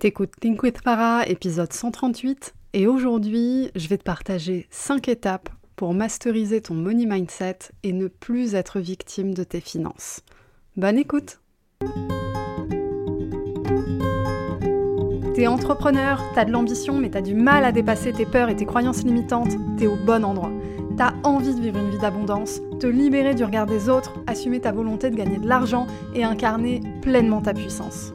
T'écoutes Think with Farah, épisode 138, et aujourd'hui, je vais te partager 5 étapes pour masteriser ton money mindset et ne plus être victime de tes finances. Bonne écoute T'es entrepreneur, t'as de l'ambition, mais t'as du mal à dépasser tes peurs et tes croyances limitantes, t'es au bon endroit. T'as envie de vivre une vie d'abondance, te libérer du regard des autres, assumer ta volonté de gagner de l'argent et incarner pleinement ta puissance.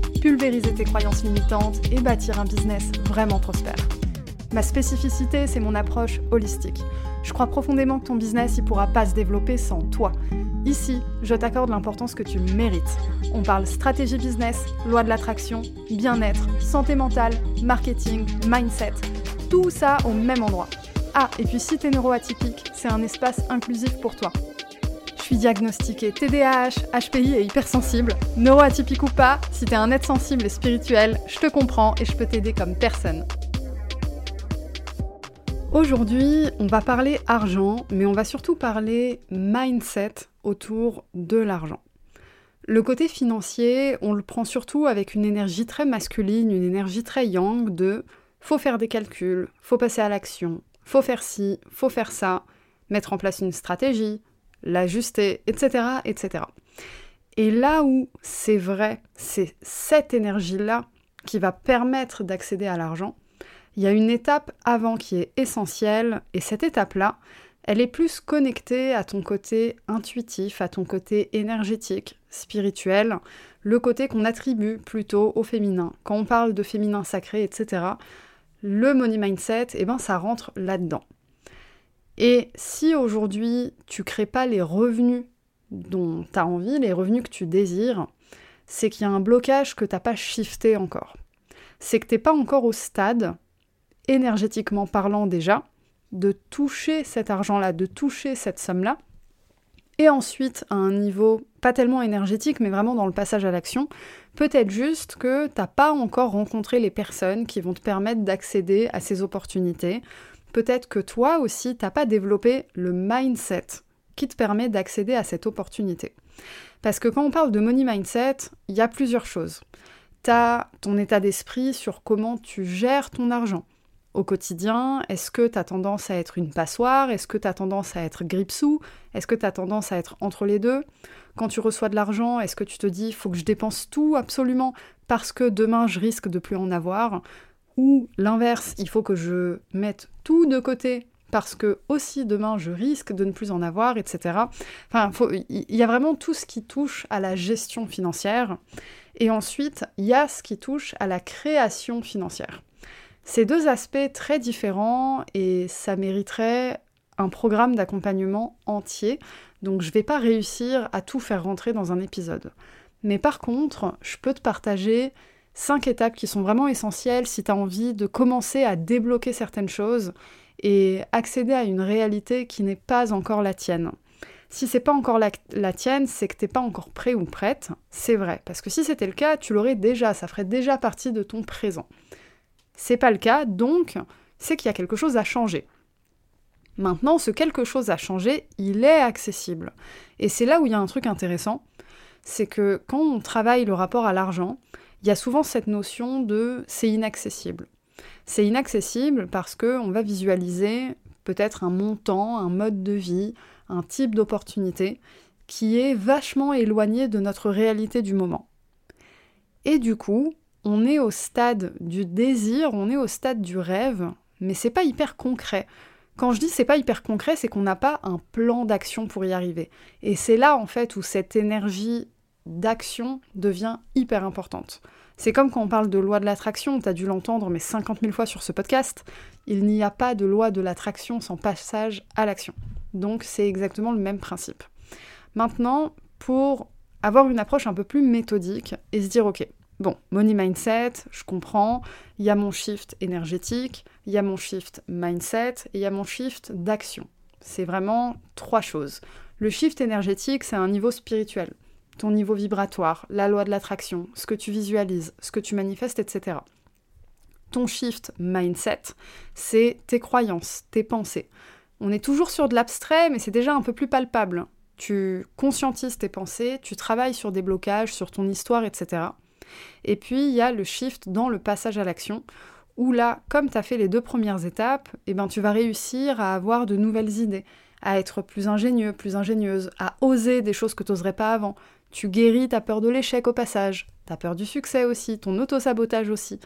pulvériser tes croyances limitantes et bâtir un business vraiment prospère. Ma spécificité, c'est mon approche holistique. Je crois profondément que ton business ne pourra pas se développer sans toi. Ici, je t'accorde l'importance que tu mérites. On parle stratégie business, loi de l'attraction, bien-être, santé mentale, marketing, mindset. Tout ça au même endroit. Ah, et puis si t'es neuroatypique, c'est un espace inclusif pour toi suis diagnostiquée TDAH, HPI et hypersensible. Neuroatypique ou pas, si t'es un être sensible et spirituel, je te comprends et je peux t'aider comme personne. Aujourd'hui, on va parler argent, mais on va surtout parler mindset autour de l'argent. Le côté financier, on le prend surtout avec une énergie très masculine, une énergie très yang de faut faire des calculs, faut passer à l'action, faut faire ci, faut faire ça, mettre en place une stratégie, l'ajuster, etc., etc. Et là où c'est vrai, c'est cette énergie-là qui va permettre d'accéder à l'argent, il y a une étape avant qui est essentielle, et cette étape-là, elle est plus connectée à ton côté intuitif, à ton côté énergétique, spirituel, le côté qu'on attribue plutôt au féminin. Quand on parle de féminin sacré, etc., le money mindset, eh ben, ça rentre là-dedans. Et si aujourd'hui tu crées pas les revenus dont tu as envie, les revenus que tu désires, c'est qu'il y a un blocage que tu n'as pas shifté encore. C'est que tu n'es pas encore au stade, énergétiquement parlant déjà, de toucher cet argent-là, de toucher cette somme-là, et ensuite à un niveau pas tellement énergétique, mais vraiment dans le passage à l'action, peut-être juste que tu n'as pas encore rencontré les personnes qui vont te permettre d'accéder à ces opportunités, peut-être que toi aussi, t'as pas développé le mindset qui te permet d'accéder à cette opportunité. Parce que quand on parle de money mindset, il y a plusieurs choses. Tu as ton état d'esprit sur comment tu gères ton argent. Au quotidien, est-ce que tu as tendance à être une passoire? Est-ce que tu as tendance à être gripsou Est-ce que tu as tendance à être entre les deux? Quand tu reçois de l'argent, est-ce que tu te dis faut que je dépense tout absolument parce que demain je risque de plus en avoir? Ou l'inverse, il faut que je mette tout de côté parce que aussi demain je risque de ne plus en avoir, etc. Enfin, il y a vraiment tout ce qui touche à la gestion financière. Et ensuite, il y a ce qui touche à la création financière. Ces deux aspects très différents et ça mériterait un programme d'accompagnement entier. Donc je ne vais pas réussir à tout faire rentrer dans un épisode. Mais par contre, je peux te partager cinq étapes qui sont vraiment essentielles si tu as envie de commencer à débloquer certaines choses et accéder à une réalité qui n'est pas encore la tienne. Si c'est pas encore la, tienne, c'est que t'es pas encore prêt ou prête, c'est vrai. Parce que si c'était le cas, tu l'aurais déjà, ça ferait déjà partie de ton présent. C'est pas le cas, donc c'est qu'il y a quelque chose à changer. Maintenant, ce quelque chose à changer, il est accessible. Et c'est là où il y a un truc intéressant, c'est que quand on travaille le rapport à l'argent, il y a souvent cette notion de c'est inaccessible. C'est inaccessible parce qu'on va visualiser peut-être un montant, un mode de vie, un type d'opportunité qui est vachement éloigné de notre réalité du moment. Et du coup, on est au stade du désir, on est au stade du rêve, mais c'est pas hyper concret. Quand je dis c'est pas hyper concret, c'est qu'on n'a pas un plan d'action pour y arriver. Et c'est là en fait où cette énergie d'action devient hyper importante. C'est comme quand on parle de loi de l'attraction, tu as dû l'entendre mais 50 000 fois sur ce podcast, il n'y a pas de loi de l'attraction sans passage à l'action. Donc c'est exactement le même principe. Maintenant, pour avoir une approche un peu plus méthodique et se dire ok, bon, money mindset, je comprends, il y a mon shift énergétique, il y a mon shift mindset et il y a mon shift d'action. C'est vraiment trois choses. Le shift énergétique, c'est un niveau spirituel, ton niveau vibratoire, la loi de l'attraction, ce que tu visualises, ce que tu manifestes, etc. Ton shift mindset, c'est tes croyances, tes pensées. On est toujours sur de l'abstrait, mais c'est déjà un peu plus palpable. Tu conscientises tes pensées, tu travailles sur des blocages, sur ton histoire, etc. Et puis, il y a le shift dans le passage à l'action, où là, comme tu as fait les deux premières étapes, eh ben, tu vas réussir à avoir de nouvelles idées, à être plus ingénieux, plus ingénieuse, à oser des choses que tu n'oserais pas avant. Tu guéris ta peur de l'échec au passage, ta peur du succès aussi, ton auto-sabotage aussi.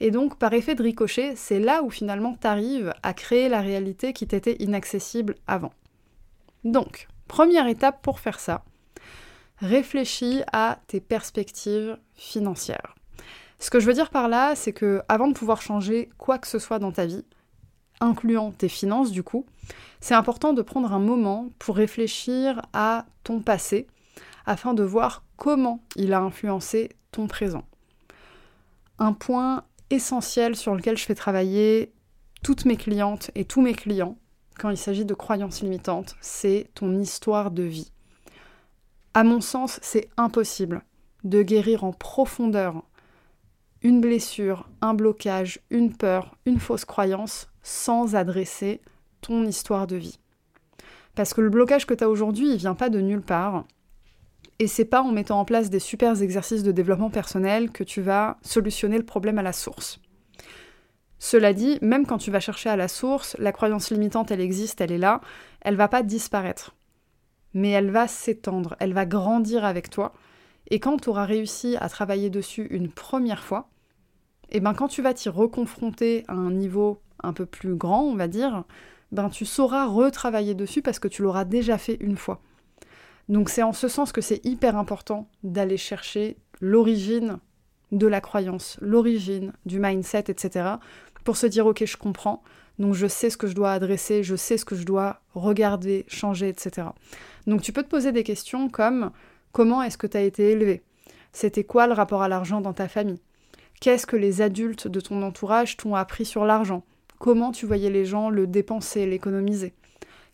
Et donc, par effet de ricochet, c'est là où finalement tu arrives à créer la réalité qui t'était inaccessible avant. Donc, première étape pour faire ça, réfléchis à tes perspectives financières. Ce que je veux dire par là, c'est que avant de pouvoir changer quoi que ce soit dans ta vie, incluant tes finances du coup, c'est important de prendre un moment pour réfléchir à ton passé afin de voir comment il a influencé ton présent. Un point essentiel sur lequel je fais travailler toutes mes clientes et tous mes clients quand il s'agit de croyances limitantes, c'est ton histoire de vie. À mon sens, c'est impossible de guérir en profondeur une blessure, un blocage, une peur, une fausse croyance sans adresser ton histoire de vie. Parce que le blocage que tu as aujourd'hui, il vient pas de nulle part. Et c'est pas en mettant en place des super exercices de développement personnel que tu vas solutionner le problème à la source. Cela dit, même quand tu vas chercher à la source, la croyance limitante, elle existe, elle est là, elle va pas disparaître. Mais elle va s'étendre, elle va grandir avec toi, et quand tu auras réussi à travailler dessus une première fois, et eh ben quand tu vas t'y reconfronter à un niveau un peu plus grand, on va dire, ben tu sauras retravailler dessus parce que tu l'auras déjà fait une fois. Donc c'est en ce sens que c'est hyper important d'aller chercher l'origine de la croyance, l'origine du mindset, etc. pour se dire ok je comprends, donc je sais ce que je dois adresser, je sais ce que je dois regarder, changer, etc. Donc tu peux te poser des questions comme Comment est-ce que tu as été élevé? C'était quoi le rapport à l'argent dans ta famille? Qu'est-ce que les adultes de ton entourage t'ont appris sur l'argent? Comment tu voyais les gens le dépenser, l'économiser?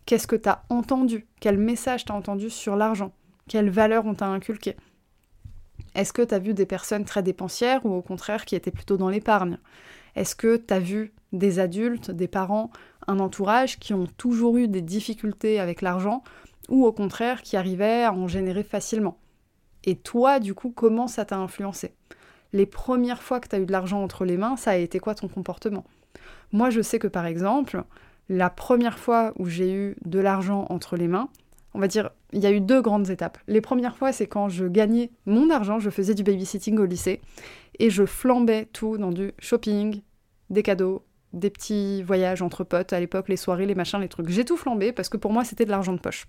Qu'est-ce que tu as entendu? Quel message t'as entendu sur l'argent? Quelles valeurs on t'a inculqué Est-ce que tu as vu des personnes très dépensières ou au contraire qui étaient plutôt dans l'épargne? Est-ce que tu as vu des adultes, des parents, un entourage qui ont toujours eu des difficultés avec l'argent ou au contraire qui arrivait à en générer facilement? Et toi, du coup, comment ça t'a influencé? Les premières fois que tu as eu de l'argent entre les mains, ça a été quoi ton comportement? Moi, je sais que par exemple, la première fois où j'ai eu de l'argent entre les mains, on va dire, il y a eu deux grandes étapes. Les premières fois, c'est quand je gagnais mon argent, je faisais du babysitting au lycée, et je flambais tout dans du shopping, des cadeaux, des petits voyages entre potes à l'époque, les soirées, les machins, les trucs. J'ai tout flambé parce que pour moi c'était de l'argent de poche.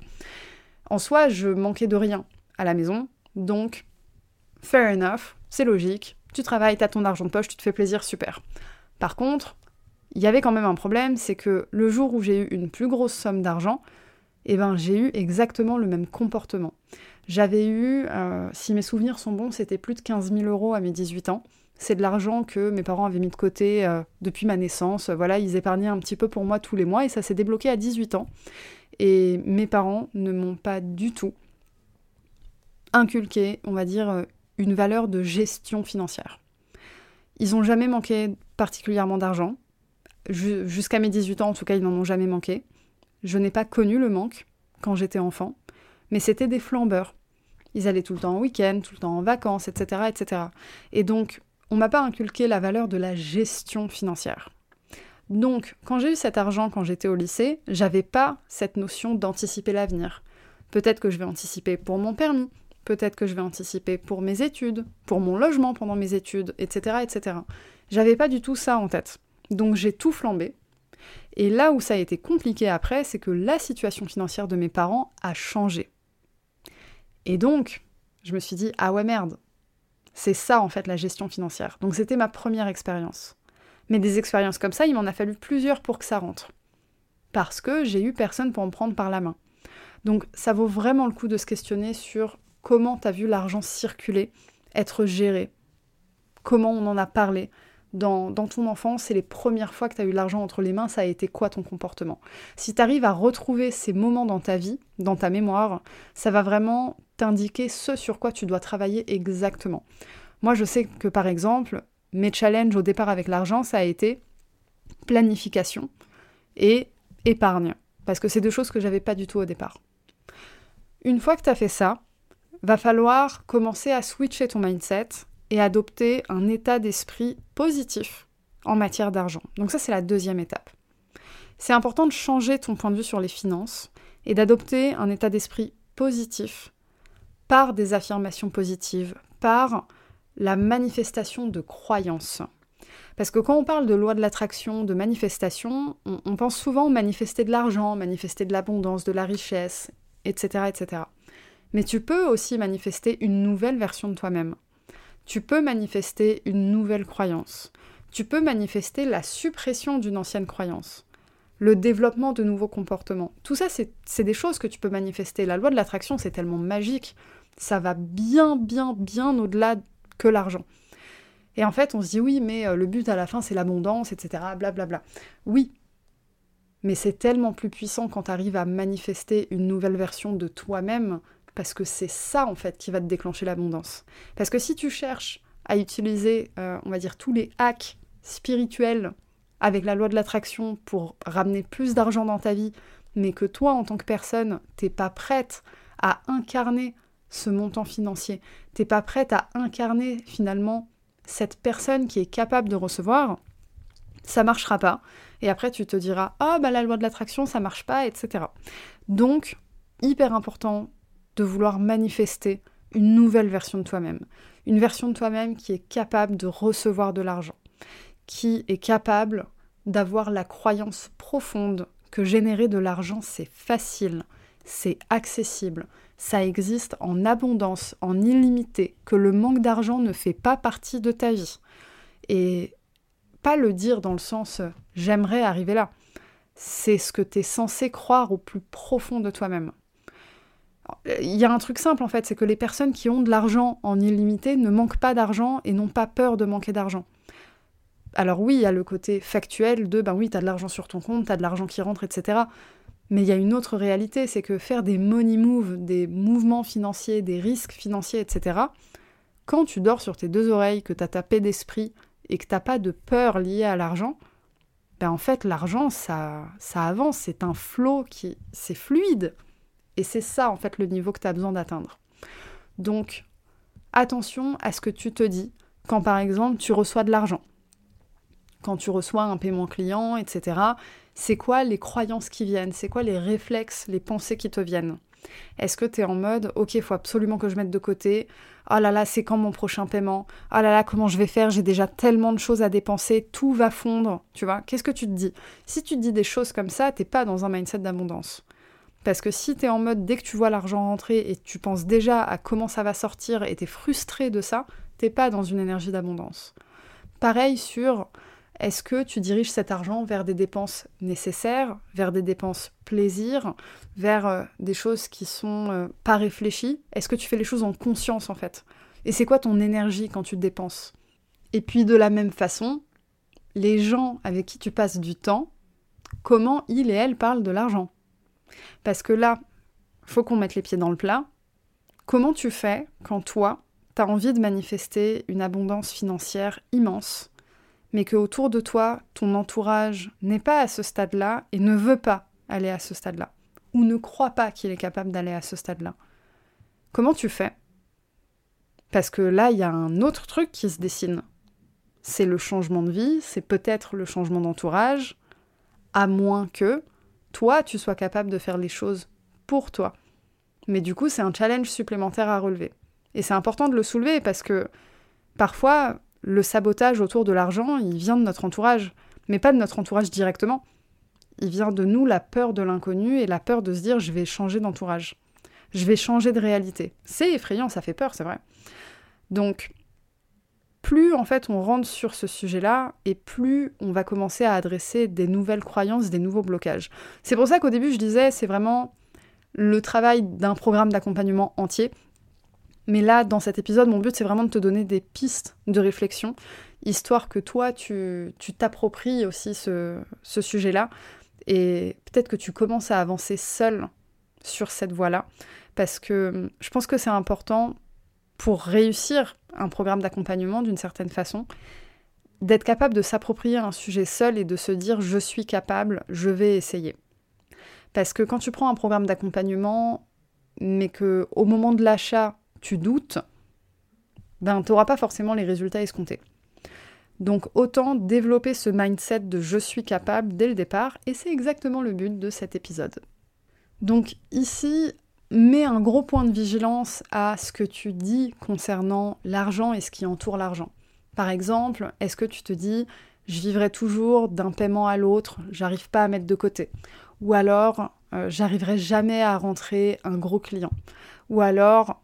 En soi, je manquais de rien à la maison, donc fair enough, c'est logique. Tu travailles, t'as ton argent de poche, tu te fais plaisir, super. Par contre, il y avait quand même un problème, c'est que le jour où j'ai eu une plus grosse somme d'argent, eh ben j'ai eu exactement le même comportement. J'avais eu, euh, si mes souvenirs sont bons, c'était plus de 15 000 euros à mes 18 ans. C'est de l'argent que mes parents avaient mis de côté euh, depuis ma naissance. Voilà, ils épargnaient un petit peu pour moi tous les mois et ça s'est débloqué à 18 ans. Et mes parents ne m'ont pas du tout inculqué, on va dire, euh, une valeur de gestion financière. Ils n'ont jamais manqué particulièrement d'argent. Jusqu'à mes 18 ans, en tout cas, ils n'en ont jamais manqué. Je n'ai pas connu le manque quand j'étais enfant, mais c'était des flambeurs. Ils allaient tout le temps en week-end, tout le temps en vacances, etc., etc. Et donc, on m'a pas inculqué la valeur de la gestion financière. Donc, quand j'ai eu cet argent quand j'étais au lycée, j'avais pas cette notion d'anticiper l'avenir. Peut-être que je vais anticiper pour mon permis, peut-être que je vais anticiper pour mes études, pour mon logement pendant mes études, etc., etc. J'avais pas du tout ça en tête. Donc j'ai tout flambé. Et là où ça a été compliqué après, c'est que la situation financière de mes parents a changé. Et donc, je me suis dit, ah ouais merde, c'est ça en fait la gestion financière. Donc c'était ma première expérience. Mais des expériences comme ça, il m'en a fallu plusieurs pour que ça rentre. Parce que j'ai eu personne pour me prendre par la main. Donc ça vaut vraiment le coup de se questionner sur comment tu as vu l'argent circuler, être géré, comment on en a parlé, dans, ton enfance et les premières fois que tu as eu l'argent entre les mains, ça a été quoi ton comportement? Si tu arrives à retrouver ces moments dans ta vie, dans ta mémoire, ça va vraiment t'indiquer ce sur quoi tu dois travailler exactement. Moi, je sais que par exemple, mes challenges au départ avec l'argent, ça a été planification et épargne. Parce que c'est deux choses que j'avais pas du tout au départ. Une fois que tu as fait ça, va falloir commencer à switcher ton mindset et adopter un état d'esprit positif en matière d'argent. Donc ça, c'est la deuxième étape. C'est important de changer ton point de vue sur les finances et d'adopter un état d'esprit positif par des affirmations positives, par la manifestation de croyances. Parce que quand on parle de loi de l'attraction, de manifestation, on, pense souvent manifester de l'argent, manifester de l'abondance, de la richesse, etc., etc. Mais tu peux aussi manifester une nouvelle version de toi-même tu peux manifester une nouvelle croyance. Tu peux manifester la suppression d'une ancienne croyance, le développement de nouveaux comportements. Tout ça, c'est des choses que tu peux manifester. La loi de l'attraction, c'est tellement magique. Ça va bien, bien, bien au-delà que l'argent. Et en fait, on se dit oui, mais euh, le but à la fin, c'est l'abondance, etc. Blablabla. Bla bla. Oui, mais c'est tellement plus puissant quand tu arrives à manifester une nouvelle version de toi-même parce que c'est ça en fait qui va te déclencher l'abondance. Parce que si tu cherches à utiliser, euh, on va dire, tous les hacks spirituels avec la loi de l'attraction pour ramener plus d'argent dans ta vie, mais que toi, en tant que personne, t'es pas prête à incarner ce montant financier, t'es pas prête à incarner finalement cette personne qui est capable de recevoir, ça marchera pas. Et après, tu te diras, ah bah la loi de l'attraction, ça marche pas, etc. Donc, hyper important de vouloir manifester une nouvelle version de toi-même. Une version de toi-même qui est capable de recevoir de l'argent, qui est capable d'avoir la croyance profonde que générer de l'argent, c'est facile, c'est accessible, ça existe en abondance, en illimité, que le manque d'argent ne fait pas partie de ta vie. Et pas le dire dans le sens j'aimerais arriver là. C'est ce que tu es censé croire au plus profond de toi-même. Il y a un truc simple en fait, c'est que les personnes qui ont de l'argent en illimité ne manquent pas d'argent et n'ont pas peur de manquer d'argent. Alors oui, il y a le côté factuel de ben oui, t'as de l'argent sur ton compte, t'as de l'argent qui rentre, etc. Mais il y a une autre réalité, c'est que faire des money moves, des mouvements financiers, des risques financiers, etc., quand tu dors sur tes deux oreilles, que t'as ta paix d'esprit et que t'as pas de peur liée à l'argent, ben en fait l'argent ça, ça avance, c'est un flot qui c'est fluide. Et c'est ça, en fait, le niveau que tu as besoin d'atteindre. Donc, attention à ce que tu te dis quand, par exemple, tu reçois de l'argent. Quand tu reçois un paiement client, etc. C'est quoi les croyances qui viennent? C'est quoi les réflexes, les pensées qui te viennent? Est-ce que tu es en mode, ok, il faut absolument que je mette de côté? Oh là là, c'est quand mon prochain paiement? Oh là là, comment je vais faire? J'ai déjà tellement de choses à dépenser, tout va fondre. Tu vois? Qu'est-ce que tu te dis? Si tu te dis des choses comme ça, t'es pas dans un mindset d'abondance. Parce que si tu es en mode dès que tu vois l'argent rentrer et tu penses déjà à comment ça va sortir et tu es frustré de ça, t'es pas dans une énergie d'abondance. Pareil sur est-ce que tu diriges cet argent vers des dépenses nécessaires, vers des dépenses plaisir, vers euh, des choses qui sont euh, pas réfléchies? Est-ce que tu fais les choses en conscience en fait? Et c'est quoi ton énergie quand tu dépenses? Et puis de la même façon, les gens avec qui tu passes du temps, comment ils et elles parlent de l'argent? Parce que là, faut qu'on mette les pieds dans le plat. Comment tu fais quand toi, tu as envie de manifester une abondance financière immense, mais que autour de toi, ton entourage n'est pas à ce stade-là et ne veut pas aller à ce stade-là, ou ne croit pas qu'il est capable d'aller à ce stade-là? Comment tu fais? Parce que là, il y a un autre truc qui se dessine. C'est le changement de vie, c'est peut-être le changement d'entourage, à moins que toi, tu sois capable de faire les choses pour toi. Mais du coup, c'est un challenge supplémentaire à relever. Et c'est important de le soulever parce que parfois, le sabotage autour de l'argent, il vient de notre entourage, mais pas de notre entourage directement. Il vient de nous la peur de l'inconnu et la peur de se dire je vais changer d'entourage. Je vais changer de réalité. C'est effrayant, ça fait peur, c'est vrai. Donc, plus en fait on rentre sur ce sujet-là et plus on va commencer à adresser des nouvelles croyances, des nouveaux blocages. C'est pour ça qu'au début je disais c'est vraiment le travail d'un programme d'accompagnement entier. Mais là, dans cet épisode, mon but c'est vraiment de te donner des pistes de réflexion. histoire que toi, tu t'appropries aussi ce, ce sujet-là, et peut-être que tu commences à avancer seul sur cette voie-là, parce que je pense que c'est important pour réussir un programme d'accompagnement d'une certaine façon, d'être capable de s'approprier un sujet seul et de se dire je suis capable, je vais essayer. Parce que quand tu prends un programme d'accompagnement, mais que au moment de l'achat, tu doutes, ben tu n'auras pas forcément les résultats escomptés. Donc autant développer ce mindset de je suis capable dès le départ, et c'est exactement le but de cet épisode. Donc ici, mets un gros point de vigilance à ce que tu dis concernant l'argent et ce qui entoure l'argent. Par exemple, est-ce que tu te dis je vivrai toujours d'un paiement à l'autre, j'arrive pas à mettre de côté Ou alors euh, j'arriverai jamais à rentrer un gros client Ou alors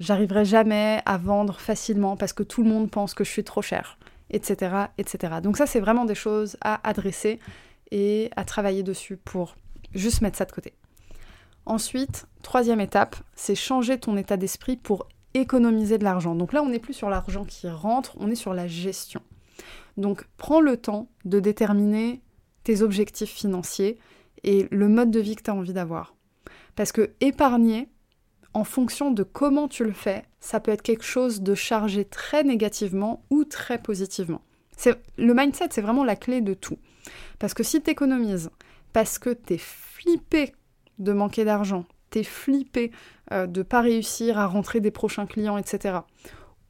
j'arriverai jamais à vendre facilement parce que tout le monde pense que je suis trop cher etc., etc. Donc ça, c'est vraiment des choses à adresser et à travailler dessus pour juste mettre ça de côté. Ensuite, troisième étape, c'est changer ton état d'esprit pour économiser de l'argent. Donc là, on n'est plus sur l'argent qui rentre, on est sur la gestion. Donc prends le temps de déterminer tes objectifs financiers et le mode de vie que tu as envie d'avoir. Parce que épargner, en fonction de comment tu le fais, ça peut être quelque chose de chargé très négativement ou très positivement. Le mindset, c'est vraiment la clé de tout. Parce que si tu économises, parce que tu es flippé de manquer d'argent, tu es flippé euh, de pas réussir à rentrer des prochains clients, etc.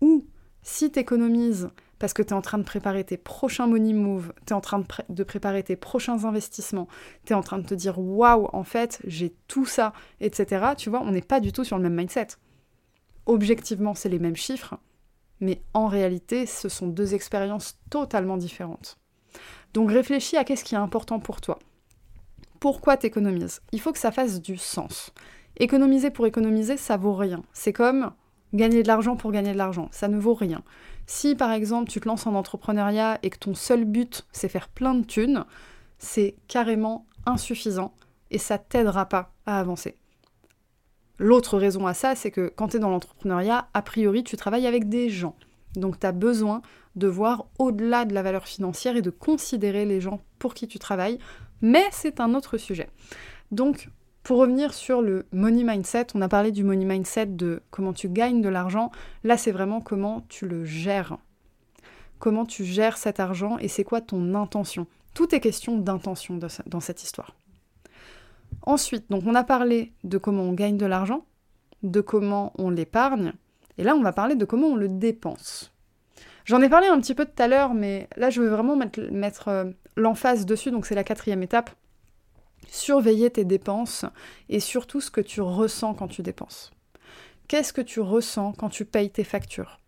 Ou si tu économises parce que tu en train de préparer tes prochains money moves, tu en train de, préparer tes prochains investissements, tu es en train de te dire waouh, en fait, j'ai tout ça, etc. Tu vois, on n'est pas du tout sur le même mindset. Objectivement, c'est les mêmes chiffres, mais en réalité, ce sont deux expériences totalement différentes. Donc réfléchis à qu'est-ce qui est important pour toi. Pourquoi t'économises Il faut que ça fasse du sens. Économiser pour économiser, ça vaut rien. C'est comme gagner de l'argent pour gagner de l'argent. Ça ne vaut rien. Si par exemple tu te lances en entrepreneuriat et que ton seul but c'est faire plein de thunes, c'est carrément insuffisant et ça t'aidera pas à avancer. L'autre raison à ça, c'est que quand tu es dans l'entrepreneuriat, a priori tu travailles avec des gens. Donc tu as besoin de voir au-delà de la valeur financière et de considérer les gens pour qui tu travailles, mais c'est un autre sujet. Donc pour revenir sur le money mindset, on a parlé du money mindset de comment tu gagnes de l'argent. Là, c'est vraiment comment tu le gères. Comment tu gères cet argent et c'est quoi ton intention. Tout est question d'intention dans cette histoire. Ensuite, donc on a parlé de comment on gagne de l'argent, de comment on l'épargne, et là on va parler de comment on le dépense. J'en ai parlé un petit peu tout à l'heure, mais là je veux vraiment mettre, euh, l'emphase dessus, donc c'est la quatrième étape surveiller tes dépenses et surtout ce que tu ressens quand tu dépenses. Qu'est-ce que tu ressens quand tu payes tes factures?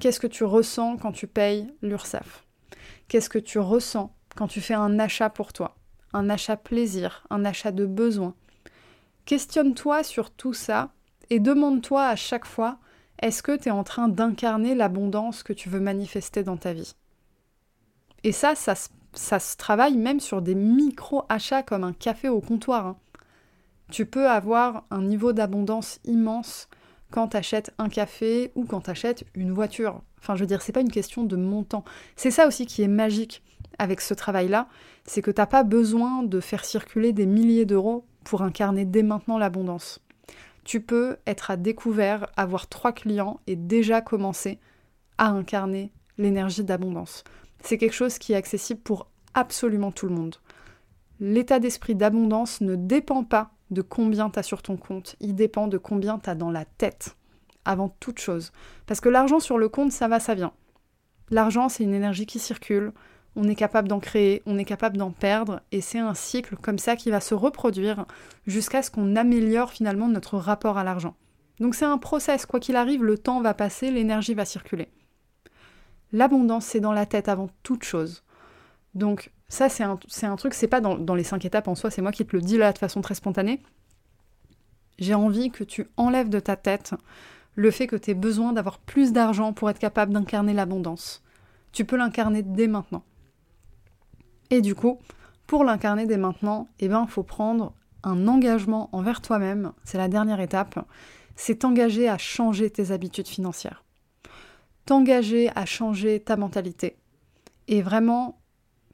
Qu'est-ce que tu ressens quand tu payes l'URSSAF? Qu'est-ce que tu ressens quand tu fais un achat pour toi? Un achat plaisir, un achat de besoin? Questionne-toi sur tout ça et demande-toi à chaque fois est-ce que tu es en train d'incarner l'abondance que tu veux manifester dans ta vie? Et ça, ça se ça se travaille même sur des micro-achats comme un café au comptoir. Hein. Tu peux avoir un niveau d'abondance immense quand tu achètes un café ou quand tu achètes une voiture. Enfin, je veux dire, c'est pas une question de montant. C'est ça aussi qui est magique avec ce travail-là, c'est que t'as pas besoin de faire circuler des milliers d'euros pour incarner dès maintenant l'abondance. Tu peux être à découvert, avoir trois clients et déjà commencer à incarner l'énergie d'abondance. C'est quelque chose qui est accessible pour absolument tout le monde. L'état d'esprit d'abondance ne dépend pas de combien tu as sur ton compte, il dépend de combien tu as dans la tête, avant toute chose. Parce que l'argent sur le compte, ça va, ça vient. L'argent, c'est une énergie qui circule, on est capable d'en créer, on est capable d'en perdre, et c'est un cycle comme ça qui va se reproduire jusqu'à ce qu'on améliore finalement notre rapport à l'argent. Donc c'est un process, quoi qu'il arrive, le temps va passer, l'énergie va circuler. L'abondance, c'est dans la tête avant toute chose. Donc ça, c'est un, un, truc, c'est pas dans, les cinq étapes en soi, c'est moi qui te le dis là de façon très spontanée. J'ai envie que tu enlèves de ta tête le fait que tu aies besoin d'avoir plus d'argent pour être capable d'incarner l'abondance. Tu peux l'incarner dès maintenant. Et du coup, pour l'incarner dès maintenant, eh ben, faut prendre un engagement envers toi-même. C'est la dernière étape. C'est t'engager à changer tes habitudes financières t'engager à changer ta mentalité, et vraiment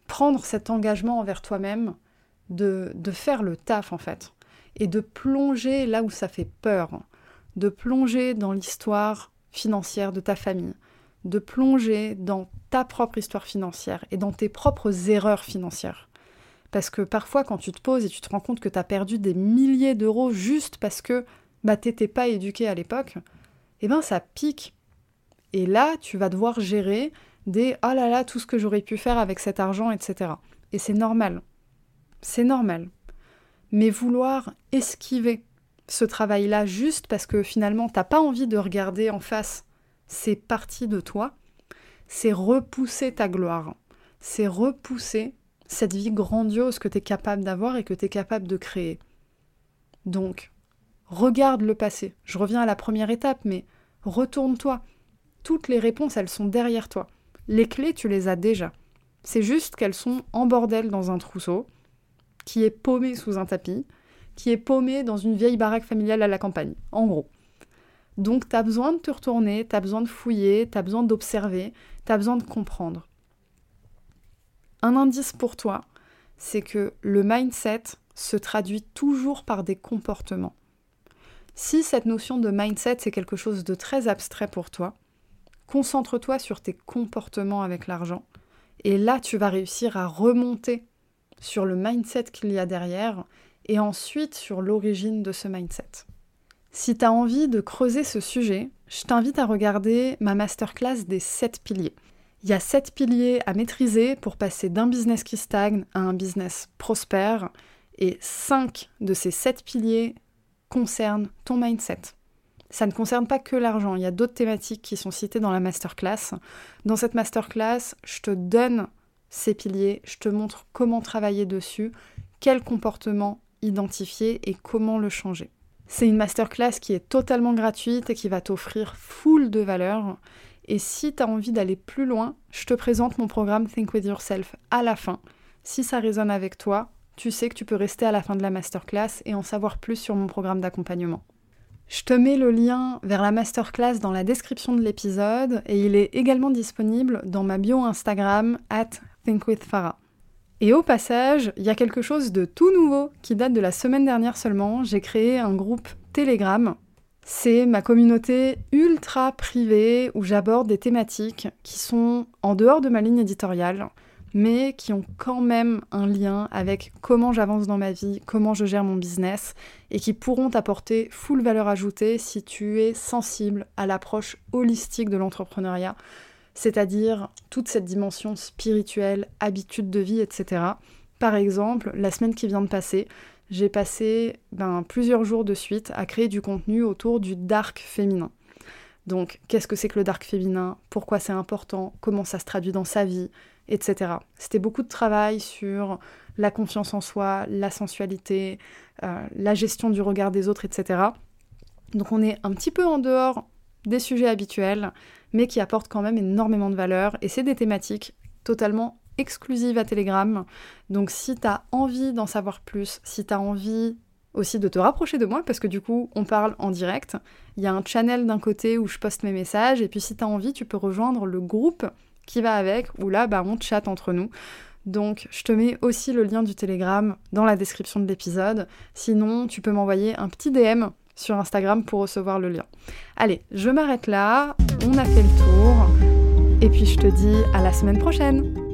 prendre cet engagement envers toi-même de, de faire le taf en fait et de plonger là où ça fait peur, de plonger dans l'histoire financière de ta famille, de plonger dans ta propre histoire financière et dans tes propres erreurs financières. Parce que parfois, quand tu te poses et tu te rends compte que tu as perdu des milliers d'euros juste parce que bah, t'étais pas éduqué à l'époque, eh ben ça pique. Et là, tu vas devoir gérer des oh là là, tout ce que j'aurais pu faire avec cet argent, etc. Et c'est normal. C'est normal. Mais vouloir esquiver ce travail-là juste parce que finalement t'as pas envie de regarder en face ces parties de toi, c'est repousser ta gloire. C'est repousser cette vie grandiose que tu es capable d'avoir et que tu es capable de créer. Donc, regarde le passé. Je reviens à la première étape, mais retourne-toi. Toutes les réponses, elles sont derrière toi. Les clés, tu les as déjà. C'est juste qu'elles sont en bordel dans un trousseau, qui est paumé sous un tapis, qui est paumé dans une vieille baraque familiale à la campagne, en gros. Donc, tu as besoin de te retourner, tu as besoin de fouiller, tu as besoin d'observer, tu as besoin de comprendre. Un indice pour toi, c'est que le mindset se traduit toujours par des comportements. Si cette notion de mindset, c'est quelque chose de très abstrait pour toi, concentre-toi sur tes comportements avec l'argent. Et là, tu vas réussir à remonter sur le mindset qu'il y a derrière et ensuite sur l'origine de ce mindset. Si tu as envie de creuser ce sujet, je t'invite à regarder ma masterclass des 7 piliers. Il y a sept piliers à maîtriser pour passer d'un business qui stagne à un business prospère. Et cinq de ces sept piliers concernent ton mindset. Ça ne concerne pas que l'argent, il y a d'autres thématiques qui sont citées dans la masterclass. Dans cette masterclass, je te donne ces piliers, je te montre comment travailler dessus, quel comportement identifier et comment le changer. C'est une masterclass qui est totalement gratuite et qui va t'offrir full de valeur. Et si tu as envie d'aller plus loin, je te présente mon programme Think With Yourself à la fin. Si ça résonne avec toi, tu sais que tu peux rester à la fin de la masterclass et en savoir plus sur mon programme d'accompagnement. Je te mets le lien vers la masterclass dans la description de l'épisode et il est également disponible dans ma bio Instagram at thinkwithfarah. Et au passage, il y a quelque chose de tout nouveau qui date de la semaine dernière seulement. J'ai créé un groupe Telegram c'est ma communauté ultra privée où j'aborde des thématiques qui sont en dehors de ma ligne éditoriale, mais qui ont quand même un lien avec comment j'avance dans ma vie, comment je gère mon business, et qui pourront t'apporter full valeur ajoutée si tu es sensible à l'approche holistique de l'entrepreneuriat, c'est-à-dire toute cette dimension spirituelle, habitude de vie, etc. Par exemple, la semaine qui vient de passer, j'ai passé ben, plusieurs jours de suite à créer du contenu autour du dark féminin. Donc, qu'est-ce que c'est que le dark féminin? Pourquoi c'est important? Comment ça se traduit dans sa vie? Etc. C'était beaucoup de travail sur la confiance en soi, la sensualité, euh, la gestion du regard des autres, etc. Donc, on est un petit peu en dehors des sujets habituels, mais qui apportent quand même énormément de valeur. Et c'est des thématiques totalement exclusive à Telegram. Donc si tu as envie d'en savoir plus, si tu as envie aussi de te rapprocher de moi, parce que du coup, on parle en direct. Il y a un channel d'un côté où je poste mes messages, et puis si tu as envie, tu peux rejoindre le groupe qui va avec, où là, bah, on chatte entre nous. Donc, je te mets aussi le lien du Telegram dans la description de l'épisode. Sinon, tu peux m'envoyer un petit DM sur Instagram pour recevoir le lien. Allez, je m'arrête là. On a fait le tour. Et puis, je te dis à la semaine prochaine.